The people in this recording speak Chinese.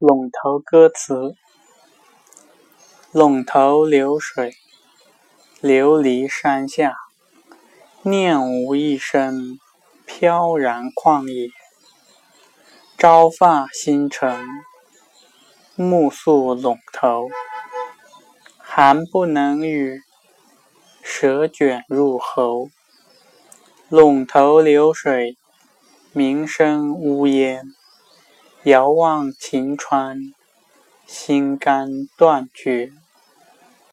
陇头歌词：陇头流水，流离山下，念无一生，飘然旷野。朝发新尘，暮宿陇头，寒不能语，舌卷入喉。陇头流水，鸣声呜咽。遥望秦川，心肝断绝。